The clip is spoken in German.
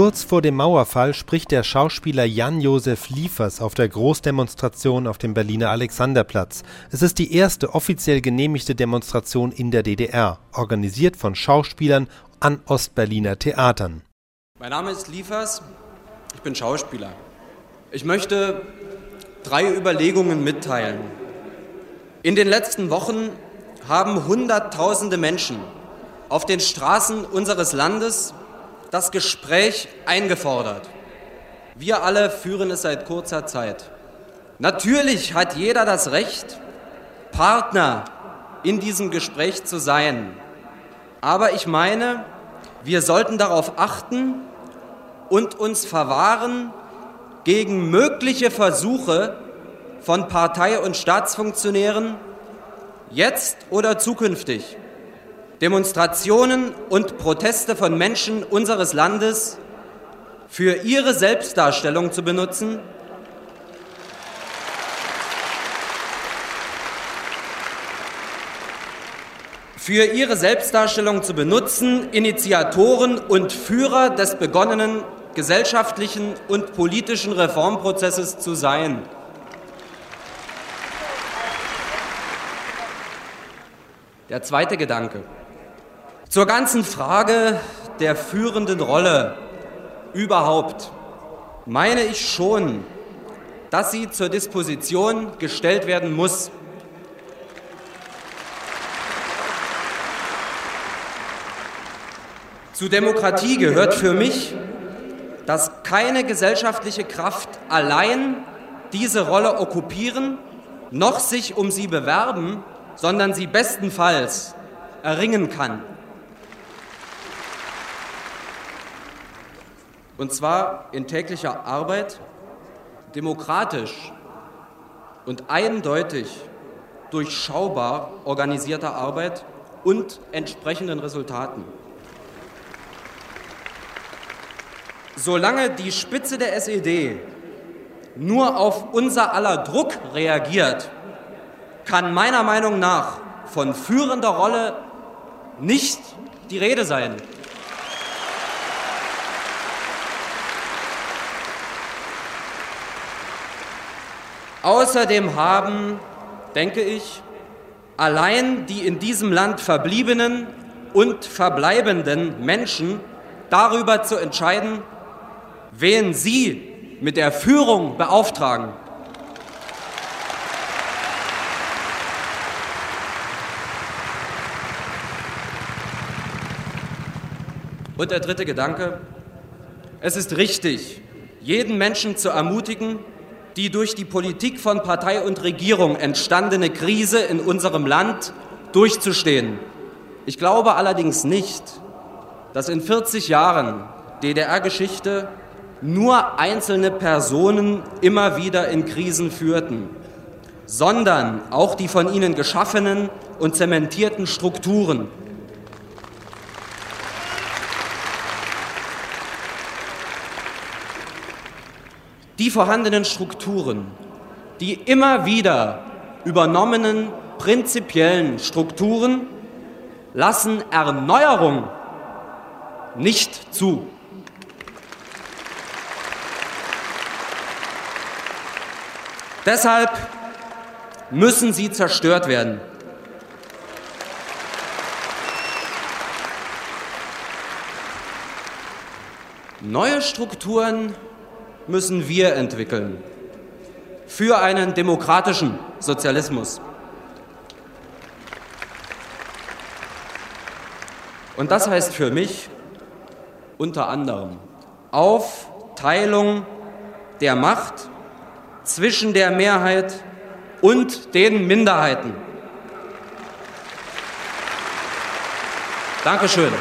Kurz vor dem Mauerfall spricht der Schauspieler Jan-Josef Liefers auf der Großdemonstration auf dem Berliner Alexanderplatz. Es ist die erste offiziell genehmigte Demonstration in der DDR, organisiert von Schauspielern an Ostberliner Theatern. Mein Name ist Liefers, ich bin Schauspieler. Ich möchte drei Überlegungen mitteilen. In den letzten Wochen haben Hunderttausende Menschen auf den Straßen unseres Landes das Gespräch eingefordert. Wir alle führen es seit kurzer Zeit. Natürlich hat jeder das Recht, Partner in diesem Gespräch zu sein. Aber ich meine, wir sollten darauf achten und uns verwahren gegen mögliche Versuche von Partei- und Staatsfunktionären, jetzt oder zukünftig, Demonstrationen und Proteste von Menschen unseres Landes für ihre Selbstdarstellung zu benutzen, für ihre Selbstdarstellung zu benutzen, Initiatoren und Führer des begonnenen gesellschaftlichen und politischen Reformprozesses zu sein. Der zweite Gedanke. Zur ganzen Frage der führenden Rolle überhaupt meine ich schon, dass sie zur Disposition gestellt werden muss. Zu Demokratie gehört für mich, dass keine gesellschaftliche Kraft allein diese Rolle okkupieren, noch sich um sie bewerben, sondern sie bestenfalls erringen kann. Und zwar in täglicher Arbeit, demokratisch und eindeutig durchschaubar organisierter Arbeit und entsprechenden Resultaten. Solange die Spitze der SED nur auf unser aller Druck reagiert, kann meiner Meinung nach von führender Rolle nicht die Rede sein. Außerdem haben, denke ich, allein die in diesem Land verbliebenen und verbleibenden Menschen darüber zu entscheiden, wen sie mit der Führung beauftragen. Und der dritte Gedanke, es ist richtig, jeden Menschen zu ermutigen, die durch die Politik von Partei und Regierung entstandene Krise in unserem Land durchzustehen. Ich glaube allerdings nicht, dass in 40 Jahren DDR-Geschichte nur einzelne Personen immer wieder in Krisen führten, sondern auch die von ihnen geschaffenen und zementierten Strukturen die vorhandenen Strukturen, die immer wieder übernommenen prinzipiellen Strukturen lassen Erneuerung nicht zu. Deshalb müssen sie zerstört werden. Neue Strukturen müssen wir entwickeln für einen demokratischen Sozialismus. Und das heißt für mich unter anderem Aufteilung der Macht zwischen der Mehrheit und den Minderheiten. Dankeschön.